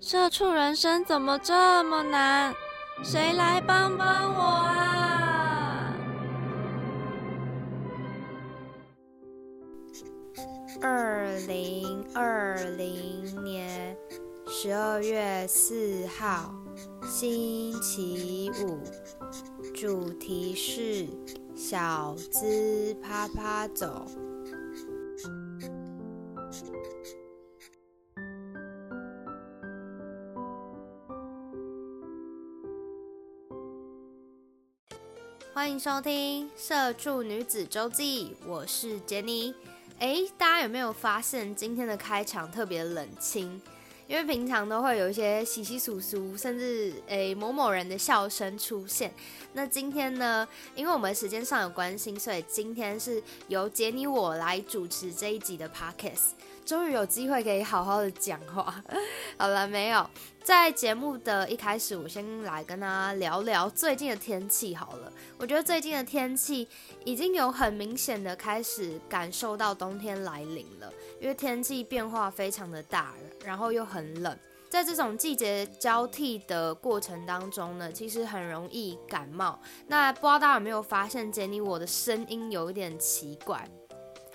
社畜人生怎么这么难？谁来帮帮我啊！二零二零年十二月四号，星期五，主题是小资啪啪走。欢迎收听《社畜女子周记》，我是杰尼。哎，大家有没有发现今天的开场特别冷清？因为平常都会有一些稀稀疏疏，甚至诶某某人的笑声出现。那今天呢，因为我们时间上有关系，所以今天是由杰尼我来主持这一集的 podcast。终于有机会可以好好的讲话。好了，没有在节目的一开始，我先来跟大家聊聊最近的天气。好了，我觉得最近的天气已经有很明显的开始感受到冬天来临了，因为天气变化非常的大，然后又很冷。在这种季节交替的过程当中呢，其实很容易感冒。那不知道大家有没有发现，杰尼我的声音有一点奇怪。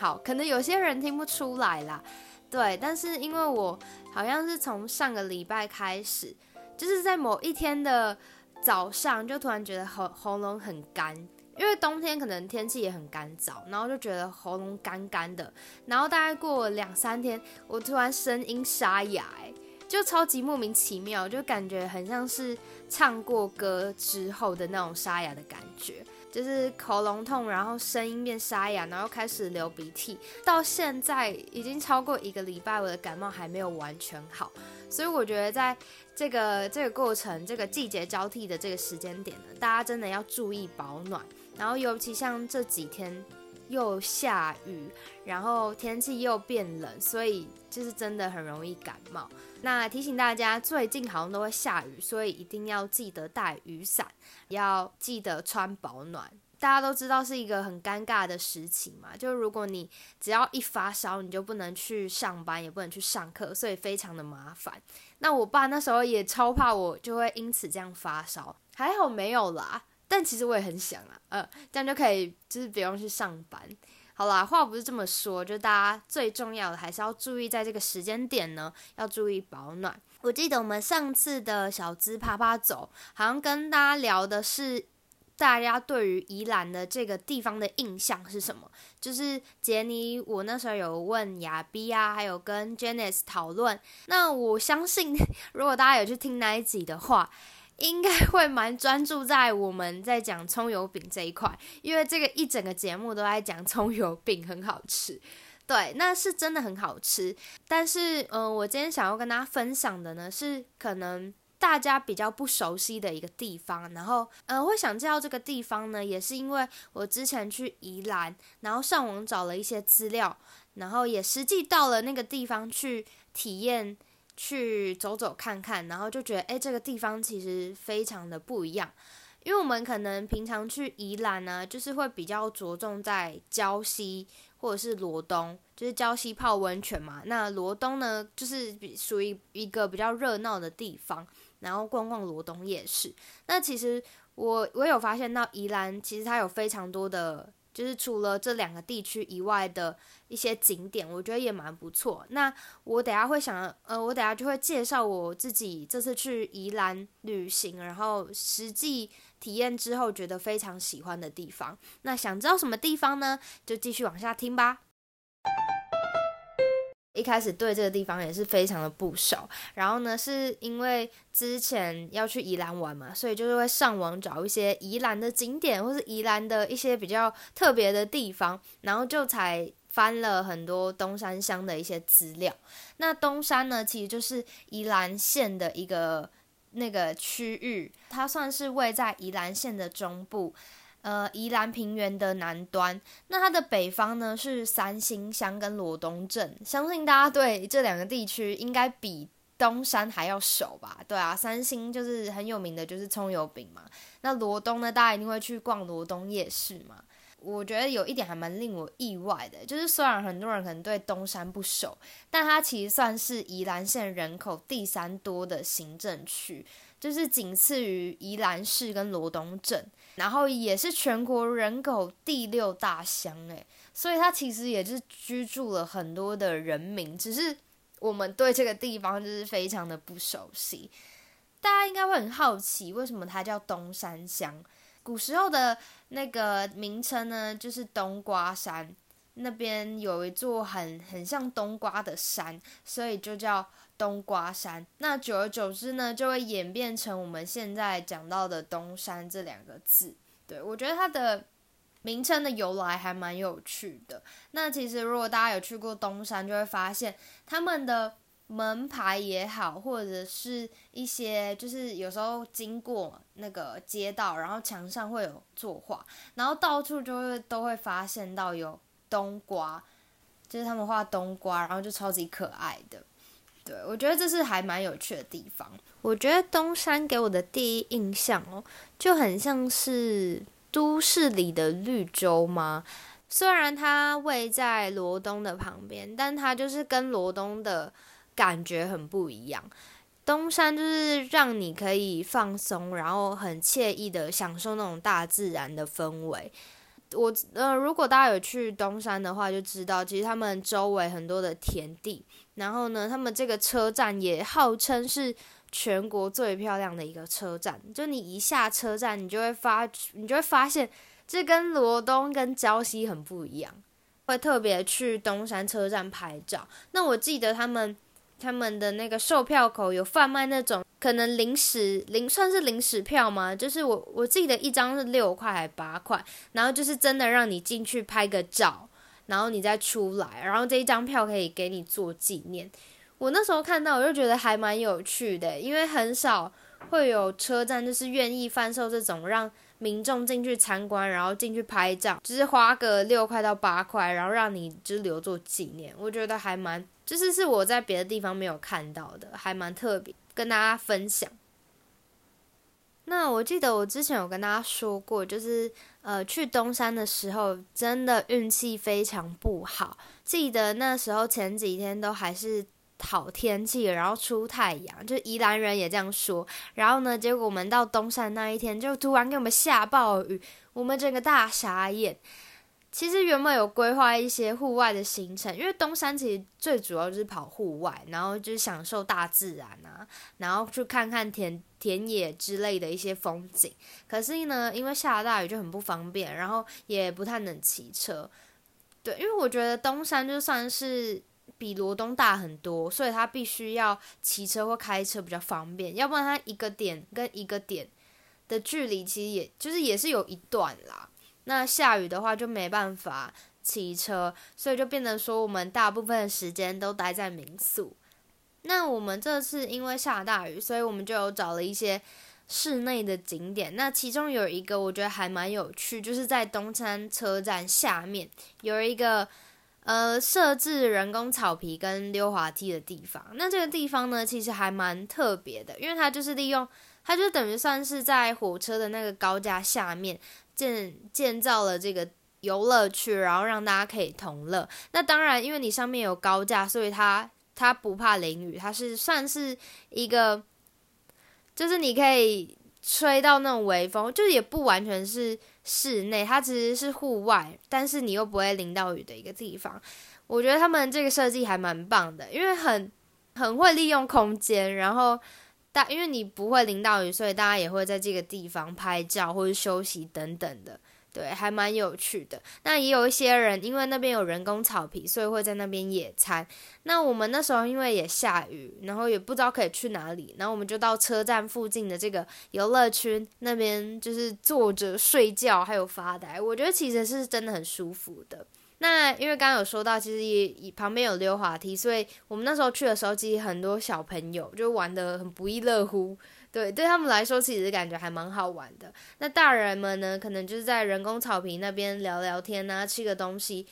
好，可能有些人听不出来啦，对，但是因为我好像是从上个礼拜开始，就是在某一天的早上，就突然觉得喉喉咙很干，因为冬天可能天气也很干燥，然后就觉得喉咙干干的，然后大概过两三天，我突然声音沙哑，哎，就超级莫名其妙，就感觉很像是唱过歌之后的那种沙哑的感觉。就是喉咙痛，然后声音变沙哑，然后开始流鼻涕，到现在已经超过一个礼拜，我的感冒还没有完全好，所以我觉得在这个这个过程，这个季节交替的这个时间点呢，大家真的要注意保暖，然后尤其像这几天又下雨，然后天气又变冷，所以就是真的很容易感冒。那提醒大家，最近好像都会下雨，所以一定要记得带雨伞，要记得穿保暖。大家都知道是一个很尴尬的时期嘛，就是如果你只要一发烧，你就不能去上班，也不能去上课，所以非常的麻烦。那我爸那时候也超怕我就会因此这样发烧，还好没有啦。但其实我也很想啊，呃，这样就可以就是不用去上班。好啦，话不是这么说，就大家最重要的还是要注意，在这个时间点呢，要注意保暖。我记得我们上次的小资啪啪走，好像跟大家聊的是大家对于宜兰的这个地方的印象是什么？就是杰尼，我那时候有问亚比啊，还有跟 Janice 讨论。那我相信，如果大家有去听那一集的话。应该会蛮专注在我们在讲葱油饼这一块，因为这个一整个节目都在讲葱油饼很好吃，对，那是真的很好吃。但是，嗯，我今天想要跟大家分享的呢，是可能大家比较不熟悉的一个地方。然后，嗯，会想介绍这个地方呢，也是因为我之前去宜兰，然后上网找了一些资料，然后也实际到了那个地方去体验。去走走看看，然后就觉得，哎，这个地方其实非常的不一样，因为我们可能平常去宜兰呢，就是会比较着重在礁溪或者是罗东，就是礁溪泡温泉嘛。那罗东呢，就是属于一个比较热闹的地方，然后逛逛罗东夜市。那其实我我有发现到宜兰，其实它有非常多的。就是除了这两个地区以外的一些景点，我觉得也蛮不错。那我等下会想，呃，我等下就会介绍我自己这次去宜兰旅行，然后实际体验之后觉得非常喜欢的地方。那想知道什么地方呢？就继续往下听吧。一开始对这个地方也是非常的不熟，然后呢，是因为之前要去宜兰玩嘛，所以就是会上网找一些宜兰的景点，或是宜兰的一些比较特别的地方，然后就才翻了很多东山乡的一些资料。那东山呢，其实就是宜兰县的一个那个区域，它算是位在宜兰县的中部，呃，宜兰平原的南端。那它的北方呢是三星乡跟罗东镇，相信大家对这两个地区应该比东山还要熟吧？对啊，三星就是很有名的，就是葱油饼嘛。那罗东呢，大家一定会去逛罗东夜市嘛。我觉得有一点还蛮令我意外的，就是虽然很多人可能对东山不熟，但它其实算是宜兰县人口第三多的行政区，就是仅次于宜兰市跟罗东镇，然后也是全国人口第六大乡，诶，所以它其实也是居住了很多的人民，只是我们对这个地方就是非常的不熟悉。大家应该会很好奇，为什么它叫东山乡？古时候的那个名称呢，就是冬瓜山，那边有一座很很像冬瓜的山，所以就叫冬瓜山。那久而久之呢，就会演变成我们现在讲到的东山这两个字。对我觉得它的名称的由来还蛮有趣的。那其实如果大家有去过东山，就会发现他们的。门牌也好，或者是一些就是有时候经过那个街道，然后墙上会有作画，然后到处就会都会发现到有冬瓜，就是他们画冬瓜，然后就超级可爱的。对我觉得这是还蛮有趣的地方。我觉得东山给我的第一印象哦，就很像是都市里的绿洲吗？虽然它位在罗东的旁边，但它就是跟罗东的。感觉很不一样，东山就是让你可以放松，然后很惬意的享受那种大自然的氛围。我呃，如果大家有去东山的话，就知道其实他们周围很多的田地，然后呢，他们这个车站也号称是全国最漂亮的一个车站。就你一下车站，你就会发，你就会发现这跟罗东跟礁溪很不一样，会特别去东山车站拍照。那我记得他们。他们的那个售票口有贩卖那种可能临时零算是临时票吗？就是我我记得一张是六块还八块，然后就是真的让你进去拍个照，然后你再出来，然后这一张票可以给你做纪念。我那时候看到我就觉得还蛮有趣的，因为很少会有车站就是愿意贩售这种让民众进去参观，然后进去拍照，就是花个六块到八块，然后让你就留作纪念。我觉得还蛮。就是是我在别的地方没有看到的，还蛮特别，跟大家分享。那我记得我之前有跟大家说过，就是呃去东山的时候，真的运气非常不好。记得那时候前几天都还是好天气，然后出太阳，就宜兰人也这样说。然后呢，结果我们到东山那一天，就突然给我们下暴雨，我们整个大傻眼。其实原本有规划一些户外的行程，因为东山其实最主要就是跑户外，然后就是享受大自然啊，然后去看看田田野之类的一些风景。可是呢，因为下大雨就很不方便，然后也不太能骑车。对，因为我觉得东山就算是比罗东大很多，所以它必须要骑车或开车比较方便，要不然它一个点跟一个点的距离其实也就是也是有一段啦。那下雨的话就没办法骑车，所以就变得说我们大部分时间都待在民宿。那我们这次因为下大雨，所以我们就有找了一些室内的景点。那其中有一个我觉得还蛮有趣，就是在东山车站下面有一个呃设置人工草皮跟溜滑梯的地方。那这个地方呢，其实还蛮特别的，因为它就是利用，它就等于算是在火车的那个高架下面。建建造了这个游乐区，然后让大家可以同乐。那当然，因为你上面有高架，所以它它不怕淋雨，它是算是一个，就是你可以吹到那种微风，就也不完全是室内，它其实是户外，但是你又不会淋到雨的一个地方。我觉得他们这个设计还蛮棒的，因为很很会利用空间，然后。大，因为你不会淋到雨，所以大家也会在这个地方拍照或者休息等等的，对，还蛮有趣的。那也有一些人，因为那边有人工草皮，所以会在那边野餐。那我们那时候因为也下雨，然后也不知道可以去哪里，然后我们就到车站附近的这个游乐区那边，就是坐着睡觉还有发呆。我觉得其实是真的很舒服的。那因为刚刚有说到，其实也旁边有溜滑梯，所以我们那时候去的时候，其实很多小朋友就玩的很不亦乐乎。对，对他们来说，其实感觉还蛮好玩的。那大人们呢，可能就是在人工草坪那边聊聊天啊，吃个东西，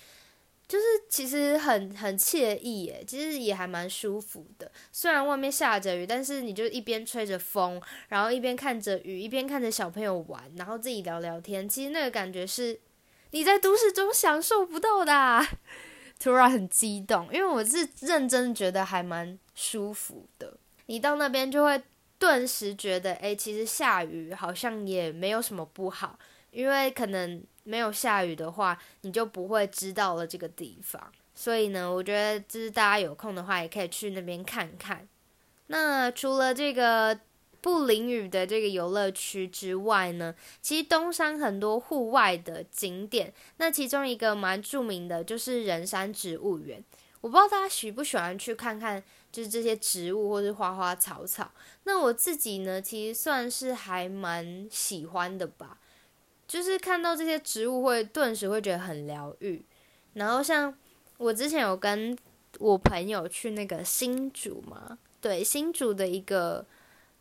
就是其实很很惬意耶，其实也还蛮舒服的。虽然外面下着雨，但是你就一边吹着风，然后一边看着雨，一边看着小朋友玩，然后自己聊聊天，其实那个感觉是你在都市中享受不到的。突然很激动，因为我是认真觉得还蛮舒服的。你到那边就会。顿时觉得，哎，其实下雨好像也没有什么不好，因为可能没有下雨的话，你就不会知道了这个地方。所以呢，我觉得就是大家有空的话，也可以去那边看看。那除了这个不淋雨的这个游乐区之外呢，其实东山很多户外的景点，那其中一个蛮著名的就是人山植物园。我不知道大家喜不喜欢去看看。就是这些植物或是花花草草，那我自己呢，其实算是还蛮喜欢的吧。就是看到这些植物，会顿时会觉得很疗愈。然后像我之前有跟我朋友去那个新竹嘛，对，新竹的一个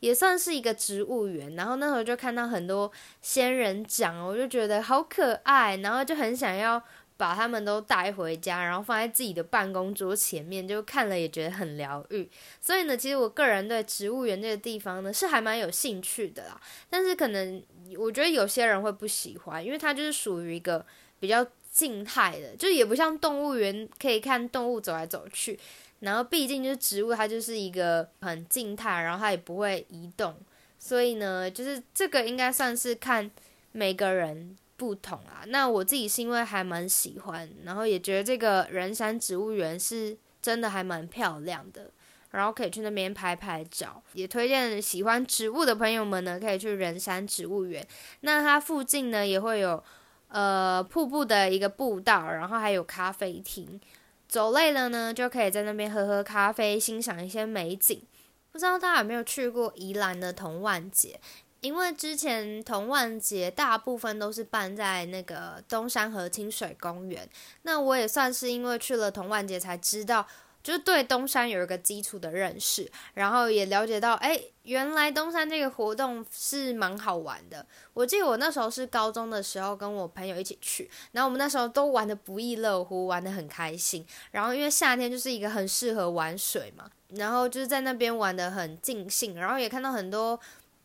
也算是一个植物园。然后那时候就看到很多仙人掌，我就觉得好可爱，然后就很想要。把他们都带回家，然后放在自己的办公桌前面，就看了也觉得很疗愈。所以呢，其实我个人对植物园这个地方呢是还蛮有兴趣的啦。但是可能我觉得有些人会不喜欢，因为它就是属于一个比较静态的，就也不像动物园可以看动物走来走去。然后毕竟就是植物，它就是一个很静态，然后它也不会移动。所以呢，就是这个应该算是看每个人。不同啊，那我自己是因为还蛮喜欢，然后也觉得这个人山植物园是真的还蛮漂亮的，然后可以去那边拍拍照，也推荐喜欢植物的朋友们呢，可以去人山植物园。那它附近呢也会有呃瀑布的一个步道，然后还有咖啡厅，走累了呢就可以在那边喝喝咖啡，欣赏一些美景。不知道大家有没有去过宜兰的童万节？因为之前童万节大部分都是办在那个东山河清水公园，那我也算是因为去了童万节才知道，就对东山有一个基础的认识，然后也了解到，哎，原来东山这个活动是蛮好玩的。我记得我那时候是高中的时候跟我朋友一起去，然后我们那时候都玩的不亦乐乎，玩的很开心。然后因为夏天就是一个很适合玩水嘛，然后就是在那边玩的很尽兴，然后也看到很多。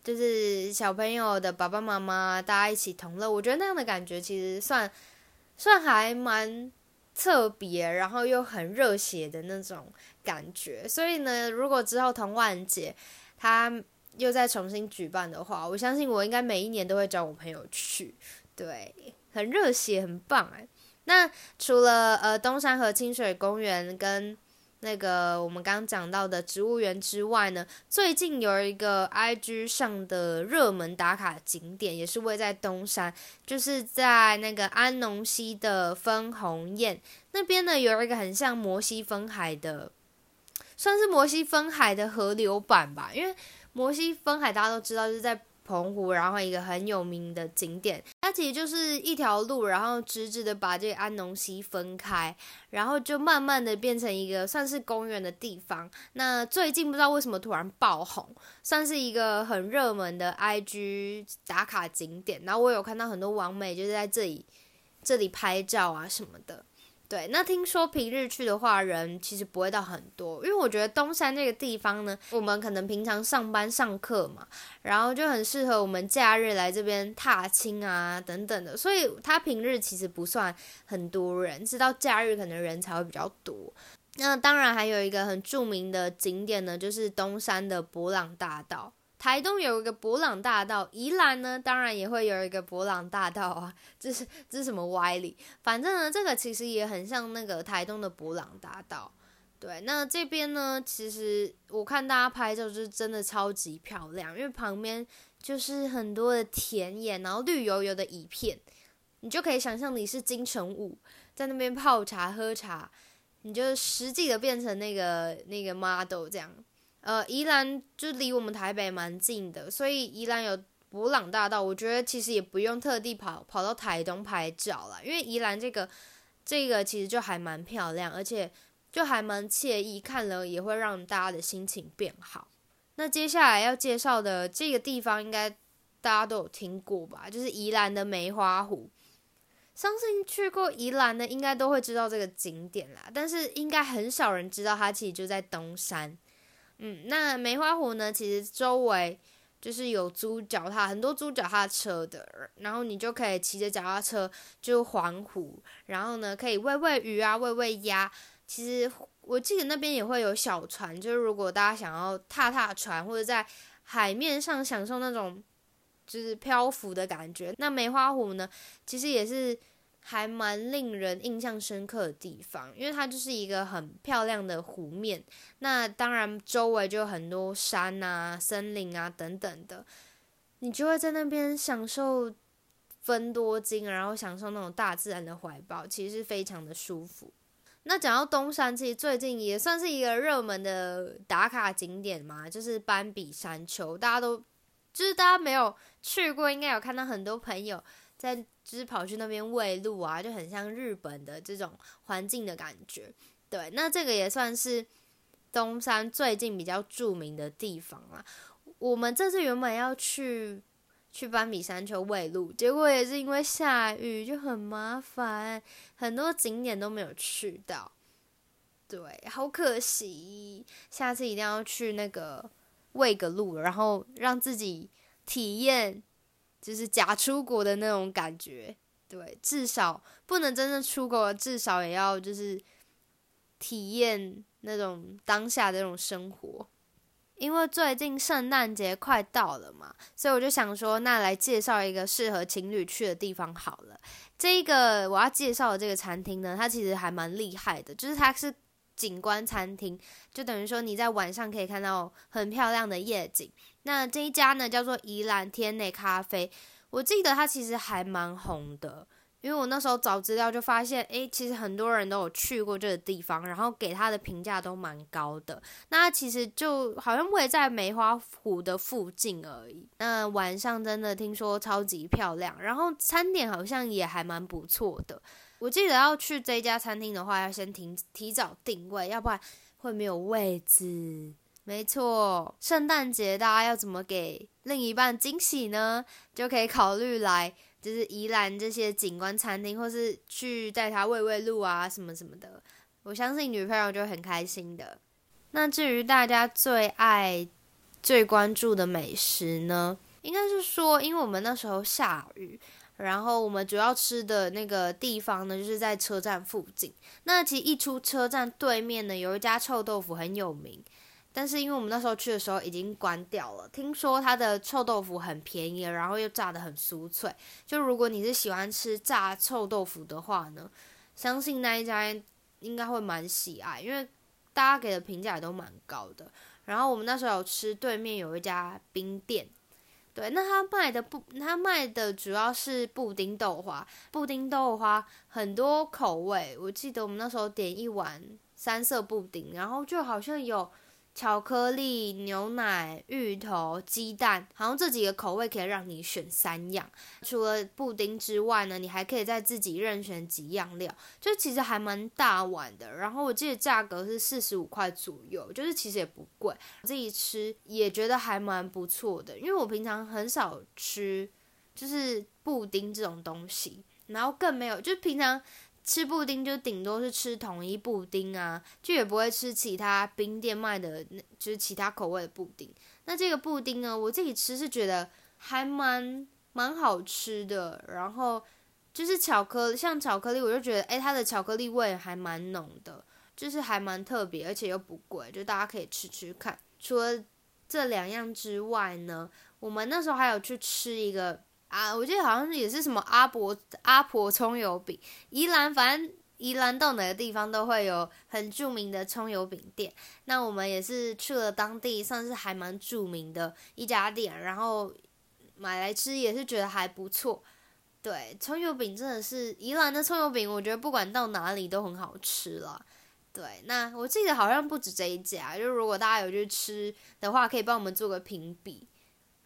就是小朋友的爸爸妈妈，大家一起同乐，我觉得那样的感觉其实算算还蛮特别，然后又很热血的那种感觉。所以呢，如果之后童万节他又再重新举办的话，我相信我应该每一年都会找我朋友去，对，很热血，很棒哎。那除了呃东山和清水公园跟那个我们刚刚讲到的植物园之外呢，最近有一个 IG 上的热门打卡景点，也是位在东山，就是在那个安农溪的分红堰那边呢，有一个很像摩西分海的，算是摩西分海的河流版吧，因为摩西分海大家都知道，就是在。澎湖，然后一个很有名的景点，它其实就是一条路，然后直直的把这个安农溪分开，然后就慢慢的变成一个算是公园的地方。那最近不知道为什么突然爆红，算是一个很热门的 IG 打卡景点。然后我有看到很多网美就是在这里这里拍照啊什么的。对，那听说平日去的话，人其实不会到很多，因为我觉得东山这个地方呢，我们可能平常上班上课嘛，然后就很适合我们假日来这边踏青啊等等的，所以它平日其实不算很多人，直到假日可能人才会比较多。那当然还有一个很著名的景点呢，就是东山的博朗大道。台东有一个博朗大道，宜兰呢当然也会有一个博朗大道啊，这是这是什么歪理？反正呢，这个其实也很像那个台东的博朗大道。对，那这边呢，其实我看大家拍照就是真的超级漂亮，因为旁边就是很多的田野，然后绿油油的一片，你就可以想象你是金城武在那边泡茶喝茶，你就实际的变成那个那个 model 这样。呃，宜兰就离我们台北蛮近的，所以宜兰有博朗大道，我觉得其实也不用特地跑跑到台东拍照了，因为宜兰这个这个其实就还蛮漂亮，而且就还蛮惬意，看了也会让大家的心情变好。那接下来要介绍的这个地方，应该大家都有听过吧？就是宜兰的梅花湖。相信去过宜兰的，应该都会知道这个景点啦。但是应该很少人知道，它其实就在东山。嗯，那梅花湖呢，其实周围就是有租脚踏很多租脚踏车的，然后你就可以骑着脚踏车就环湖，然后呢可以喂喂鱼啊，喂喂鸭。其实我记得那边也会有小船，就是如果大家想要踏踏船或者在海面上享受那种就是漂浮的感觉，那梅花湖呢，其实也是。还蛮令人印象深刻的地方，因为它就是一个很漂亮的湖面。那当然，周围就有很多山啊、森林啊等等的，你就会在那边享受分多金，然后享受那种大自然的怀抱，其实是非常的舒服。那讲到东山，其实最近也算是一个热门的打卡景点嘛，就是斑比山丘，大家都就是大家没有去过，应该有看到很多朋友。在就是跑去那边喂鹿啊，就很像日本的这种环境的感觉。对，那这个也算是东山最近比较著名的地方啦。我们这次原本要去去斑比山丘喂鹿，结果也是因为下雨就很麻烦，很多景点都没有去到。对，好可惜，下次一定要去那个喂个鹿，然后让自己体验。就是假出国的那种感觉，对，至少不能真正出国，至少也要就是体验那种当下的那种生活。因为最近圣诞节快到了嘛，所以我就想说，那来介绍一个适合情侣去的地方好了。这个我要介绍的这个餐厅呢，它其实还蛮厉害的，就是它是景观餐厅，就等于说你在晚上可以看到很漂亮的夜景。那这一家呢，叫做宜兰天内咖啡。我记得它其实还蛮红的，因为我那时候找资料就发现，诶，其实很多人都有去过这个地方，然后给它的评价都蛮高的。那其实就好像位在梅花湖的附近而已。那晚上真的听说超级漂亮，然后餐点好像也还蛮不错的。我记得要去这家餐厅的话，要先提提早定位，要不然会没有位置。没错，圣诞节大家要怎么给另一半惊喜呢？就可以考虑来就是宜兰这些景观餐厅，或是去带他喂喂鹿啊什么什么的。我相信女朋友就很开心的。那至于大家最爱、最关注的美食呢？应该是说，因为我们那时候下雨，然后我们主要吃的那个地方呢，就是在车站附近。那其实一出车站对面呢，有一家臭豆腐很有名。但是因为我们那时候去的时候已经关掉了，听说它的臭豆腐很便宜，然后又炸的很酥脆。就如果你是喜欢吃炸臭豆腐的话呢，相信那一家应该会蛮喜爱，因为大家给的评价也都蛮高的。然后我们那时候有吃对面有一家冰店，对，那他卖的不，他卖的主要是布丁豆花，布丁豆花很多口味，我记得我们那时候点一碗三色布丁，然后就好像有。巧克力、牛奶、芋头、鸡蛋，好像这几个口味可以让你选三样。除了布丁之外呢，你还可以再自己任选几样料，就其实还蛮大碗的。然后我记得价格是四十五块左右，就是其实也不贵。自己吃也觉得还蛮不错的，因为我平常很少吃就是布丁这种东西，然后更没有就平常。吃布丁就顶多是吃统一布丁啊，就也不会吃其他冰店卖的，就是其他口味的布丁。那这个布丁呢，我自己吃是觉得还蛮蛮好吃的。然后就是巧克像巧克力，我就觉得哎，它的巧克力味还蛮浓的，就是还蛮特别，而且又不贵，就大家可以吃吃看。除了这两样之外呢，我们那时候还有去吃一个。啊，我记得好像也是什么阿婆阿婆葱油饼，宜兰反正宜兰到哪个地方都会有很著名的葱油饼店。那我们也是去了当地算是还蛮著名的一家店，然后买来吃也是觉得还不错。对，葱油饼真的是宜兰的葱油饼，我觉得不管到哪里都很好吃了。对，那我记得好像不止这一家，就如果大家有去吃的话，可以帮我们做个评比。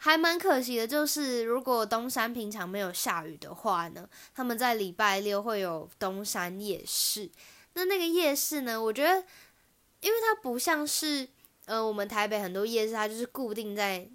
还蛮可惜的，就是如果东山平常没有下雨的话呢，他们在礼拜六会有东山夜市。那那个夜市呢，我觉得，因为它不像是呃我们台北很多夜市，它就是固定在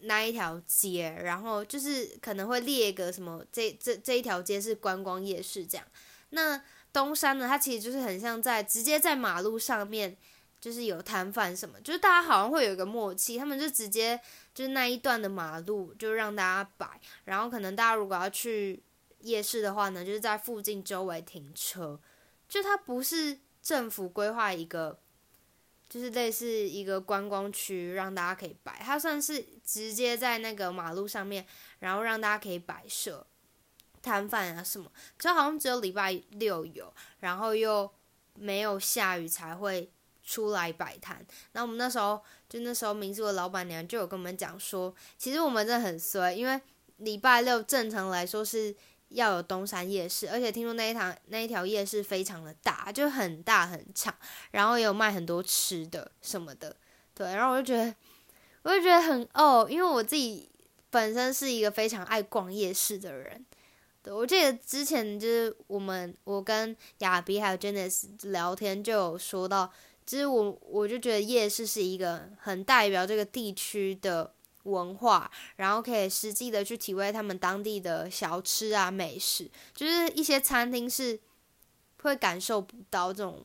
那一条街，然后就是可能会列个什么这这这一条街是观光夜市这样。那东山呢，它其实就是很像在直接在马路上面。就是有摊贩什么，就是大家好像会有一个默契，他们就直接就是那一段的马路就让大家摆，然后可能大家如果要去夜市的话呢，就是在附近周围停车，就它不是政府规划一个，就是类似一个观光区让大家可以摆，它算是直接在那个马路上面，然后让大家可以摆设摊贩啊什么，就好像只有礼拜六有，然后又没有下雨才会。出来摆摊，那我们那时候就那时候民宿的老板娘就有跟我们讲说，其实我们真的很衰，因为礼拜六正常来说是要有东山夜市，而且听说那一堂那一条夜市非常的大，就很大很长，然后也有卖很多吃的什么的，对，然后我就觉得 我就觉得很哦，因为我自己本身是一个非常爱逛夜市的人，对我记得之前就是我们我跟亚比还有 Janice 聊天就有说到。其实我我就觉得夜市是一个很代表这个地区的文化，然后可以实际的去体会他们当地的小吃啊美食，就是一些餐厅是会感受不到这种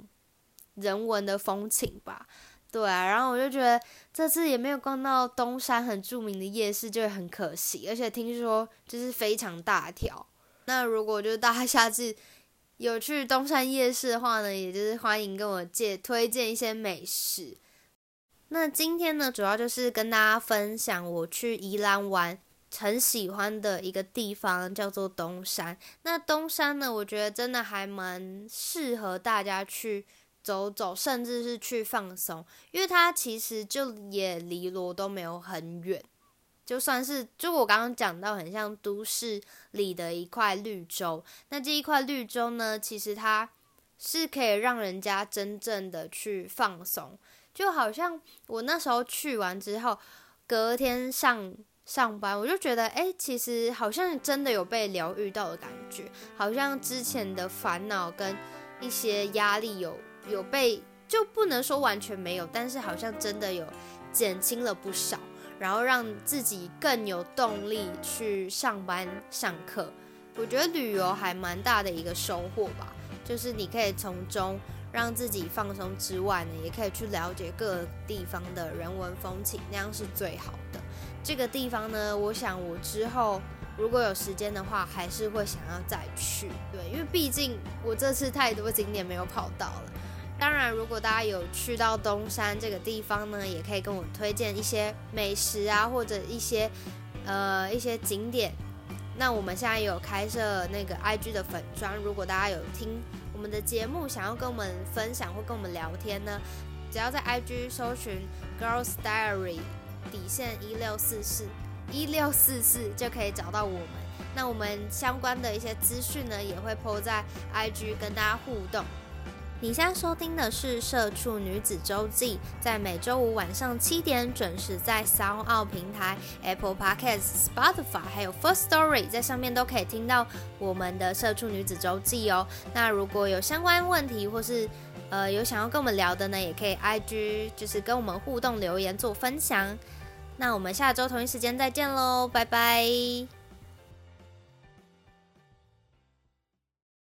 人文的风情吧。对啊，然后我就觉得这次也没有逛到东山很著名的夜市，就很可惜。而且听说就是非常大条，那如果就是大家下次。有去东山夜市的话呢，也就是欢迎跟我借推荐一些美食。那今天呢，主要就是跟大家分享我去宜兰玩很喜欢的一个地方，叫做东山。那东山呢，我觉得真的还蛮适合大家去走走，甚至是去放松，因为它其实就也离罗都没有很远。就算是就我刚刚讲到，很像都市里的一块绿洲。那这一块绿洲呢，其实它是可以让人家真正的去放松。就好像我那时候去完之后，隔天上上班，我就觉得，哎，其实好像真的有被疗愈到的感觉。好像之前的烦恼跟一些压力有有被，就不能说完全没有，但是好像真的有减轻了不少。然后让自己更有动力去上班上课，我觉得旅游还蛮大的一个收获吧。就是你可以从中让自己放松之外呢，也可以去了解各地方的人文风情，那样是最好的。这个地方呢，我想我之后如果有时间的话，还是会想要再去。对，因为毕竟我这次太多景点没有跑到了。当然，如果大家有去到东山这个地方呢，也可以跟我推荐一些美食啊，或者一些呃一些景点。那我们现在有开设那个 IG 的粉砖，如果大家有听我们的节目，想要跟我们分享或跟我们聊天呢，只要在 IG 搜寻 Girls Diary 底线一六四四一六四四就可以找到我们。那我们相关的一些资讯呢，也会 po 在 IG 跟大家互动。你现在收听的是《社畜女子周记》，在每周五晚上七点准时在 Sound 平台、Apple Podcasts、Spotify 还有 First Story 在上面都可以听到我们的《社畜女子周记》哦。那如果有相关问题或是呃有想要跟我们聊的呢，也可以 IG 就是跟我们互动留言做分享。那我们下周同一时间再见喽，拜拜。